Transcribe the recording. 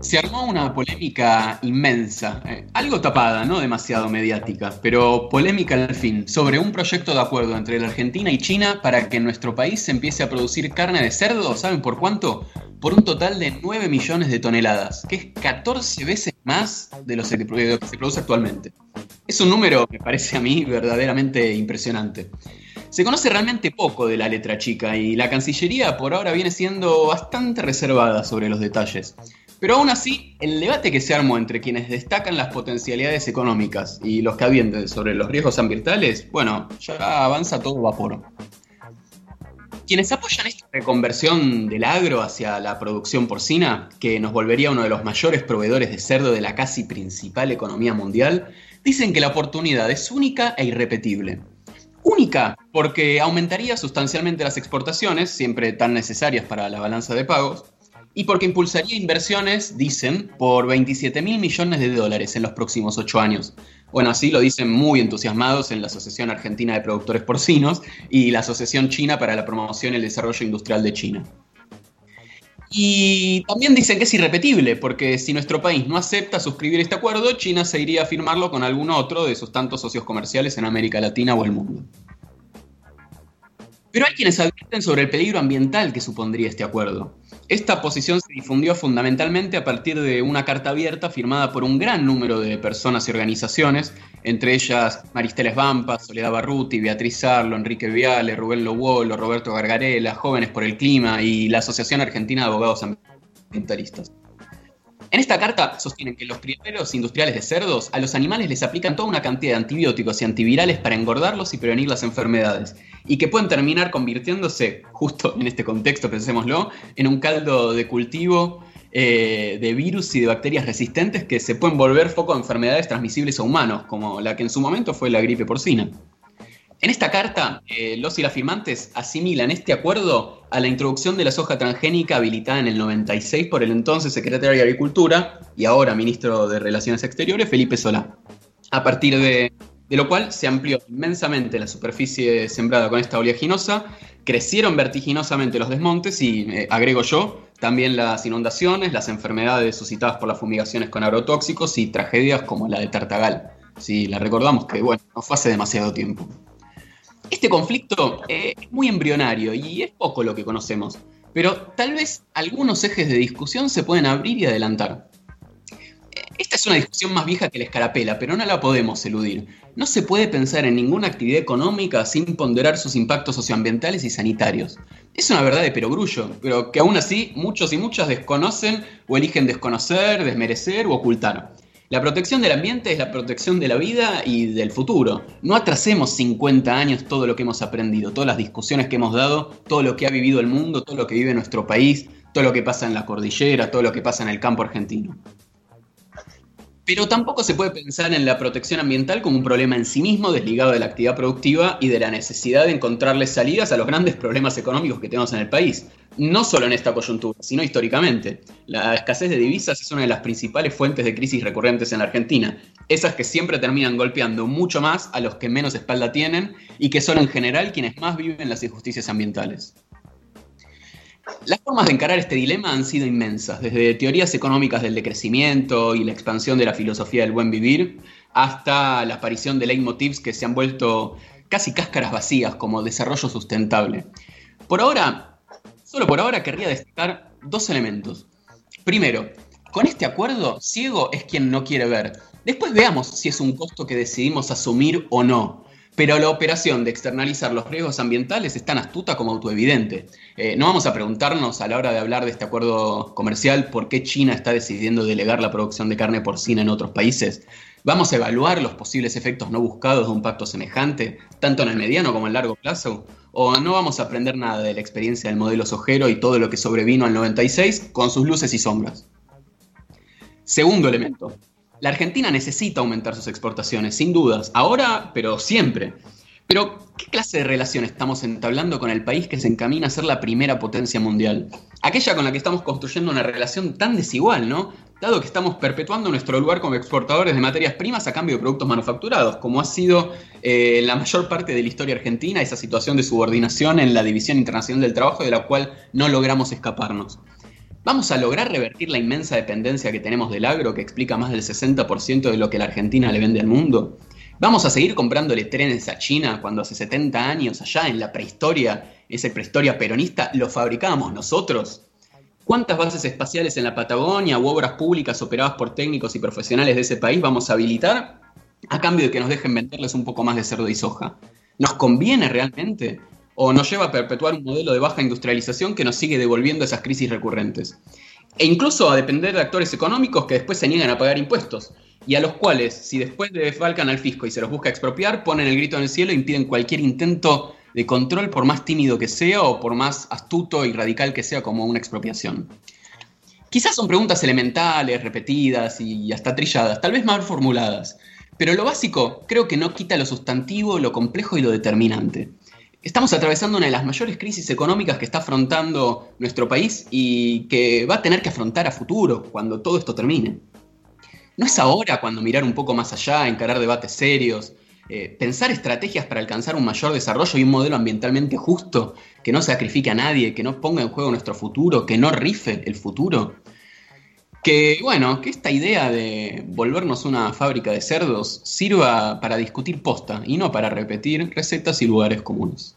Se armó una polémica inmensa, eh, algo tapada, no demasiado mediática, pero polémica al fin, sobre un proyecto de acuerdo entre la Argentina y China para que nuestro país se empiece a producir carne de cerdo, ¿saben por cuánto? Por un total de 9 millones de toneladas, que es 14 veces más de lo que se produce actualmente. Es un número que parece a mí verdaderamente impresionante. Se conoce realmente poco de la letra chica y la Cancillería por ahora viene siendo bastante reservada sobre los detalles. Pero aún así, el debate que se armó entre quienes destacan las potencialidades económicas y los que advienten sobre los riesgos ambientales, bueno, ya avanza todo vapor. Quienes apoyan esta reconversión del agro hacia la producción porcina, que nos volvería uno de los mayores proveedores de cerdo de la casi principal economía mundial, dicen que la oportunidad es única e irrepetible. Única, porque aumentaría sustancialmente las exportaciones, siempre tan necesarias para la balanza de pagos, y porque impulsaría inversiones, dicen, por 27 mil millones de dólares en los próximos ocho años. Bueno, así lo dicen muy entusiasmados en la Asociación Argentina de Productores Porcinos y la Asociación China para la Promoción y el Desarrollo Industrial de China. Y también dicen que es irrepetible, porque si nuestro país no acepta suscribir este acuerdo, China se iría a firmarlo con algún otro de sus tantos socios comerciales en América Latina o el mundo. Pero hay quienes advierten sobre el peligro ambiental que supondría este acuerdo. Esta posición se difundió fundamentalmente a partir de una carta abierta firmada por un gran número de personas y organizaciones, entre ellas Maristeles Vampa, Soledad Barruti, Beatriz Sarlo, Enrique Viale, Rubén Lobolo, Roberto Gargarela, Jóvenes por el Clima y la Asociación Argentina de Abogados Ambientalistas. En esta carta sostienen que los criaderos industriales de cerdos a los animales les aplican toda una cantidad de antibióticos y antivirales para engordarlos y prevenir las enfermedades, y que pueden terminar convirtiéndose, justo en este contexto, pensémoslo, en un caldo de cultivo eh, de virus y de bacterias resistentes que se pueden volver foco de enfermedades transmisibles a humanos, como la que en su momento fue la gripe porcina. En esta carta, eh, los y las firmantes asimilan este acuerdo a la introducción de la soja transgénica habilitada en el 96 por el entonces secretario de Agricultura y ahora ministro de Relaciones Exteriores, Felipe Solá. A partir de, lo cual se amplió inmensamente la superficie sembrada con esta oleaginosa, crecieron vertiginosamente los desmontes y, eh, agrego yo, también las inundaciones, las enfermedades suscitadas por las fumigaciones con agrotóxicos y tragedias como la de Tartagal. Si la recordamos que, bueno, no fue hace demasiado tiempo. Este conflicto eh, es muy embrionario y es poco lo que conocemos, pero tal vez algunos ejes de discusión se pueden abrir y adelantar. Esta es una discusión más vieja que la escarapela, pero no la podemos eludir. No se puede pensar en ninguna actividad económica sin ponderar sus impactos socioambientales y sanitarios. Es una verdad de perogrullo, pero que aún así muchos y muchas desconocen o eligen desconocer, desmerecer o ocultar. La protección del ambiente es la protección de la vida y del futuro. No atrasemos 50 años todo lo que hemos aprendido, todas las discusiones que hemos dado, todo lo que ha vivido el mundo, todo lo que vive nuestro país, todo lo que pasa en la cordillera, todo lo que pasa en el campo argentino. Pero tampoco se puede pensar en la protección ambiental como un problema en sí mismo, desligado de la actividad productiva y de la necesidad de encontrarle salidas a los grandes problemas económicos que tenemos en el país. No solo en esta coyuntura, sino históricamente. La escasez de divisas es una de las principales fuentes de crisis recurrentes en la Argentina. Esas que siempre terminan golpeando mucho más a los que menos espalda tienen y que son en general quienes más viven las injusticias ambientales. Las formas de encarar este dilema han sido inmensas, desde teorías económicas del decrecimiento y la expansión de la filosofía del buen vivir, hasta la aparición de leitmotivs que se han vuelto casi cáscaras vacías como desarrollo sustentable. Por ahora, solo por ahora querría destacar dos elementos. Primero, con este acuerdo, ciego es quien no quiere ver. Después veamos si es un costo que decidimos asumir o no. Pero la operación de externalizar los riesgos ambientales es tan astuta como autoevidente. Eh, no vamos a preguntarnos a la hora de hablar de este acuerdo comercial por qué China está decidiendo delegar la producción de carne porcina en otros países. ¿Vamos a evaluar los posibles efectos no buscados de un pacto semejante, tanto en el mediano como en el largo plazo? ¿O no vamos a aprender nada de la experiencia del modelo sojero y todo lo que sobrevino al 96 con sus luces y sombras? Segundo elemento, la Argentina necesita aumentar sus exportaciones, sin dudas, ahora, pero siempre. Pero, ¿qué clase de relación estamos entablando con el país que se encamina a ser la primera potencia mundial? Aquella con la que estamos construyendo una relación tan desigual, ¿no? dado que estamos perpetuando nuestro lugar como exportadores de materias primas a cambio de productos manufacturados, como ha sido eh, la mayor parte de la historia argentina, esa situación de subordinación en la División Internacional del Trabajo de la cual no logramos escaparnos. ¿Vamos a lograr revertir la inmensa dependencia que tenemos del agro, que explica más del 60% de lo que la Argentina le vende al mundo? ¿Vamos a seguir comprándole trenes a China cuando hace 70 años, allá en la prehistoria, esa prehistoria peronista, lo fabricábamos nosotros? ¿Cuántas bases espaciales en la Patagonia u obras públicas operadas por técnicos y profesionales de ese país vamos a habilitar a cambio de que nos dejen venderles un poco más de cerdo y soja? ¿Nos conviene realmente? ¿O nos lleva a perpetuar un modelo de baja industrialización que nos sigue devolviendo esas crisis recurrentes? E incluso a depender de actores económicos que después se niegan a pagar impuestos y a los cuales, si después de desfalcan al fisco y se los busca expropiar, ponen el grito en el cielo e impiden cualquier intento de control, por más tímido que sea o por más astuto y radical que sea como una expropiación. Quizás son preguntas elementales, repetidas y hasta trilladas, tal vez mal formuladas, pero lo básico creo que no quita lo sustantivo, lo complejo y lo determinante. Estamos atravesando una de las mayores crisis económicas que está afrontando nuestro país y que va a tener que afrontar a futuro, cuando todo esto termine. ¿No es ahora cuando mirar un poco más allá, encarar debates serios, eh, pensar estrategias para alcanzar un mayor desarrollo y un modelo ambientalmente justo, que no sacrifique a nadie, que no ponga en juego nuestro futuro, que no rife el futuro. Que bueno, que esta idea de volvernos una fábrica de cerdos sirva para discutir posta y no para repetir recetas y lugares comunes.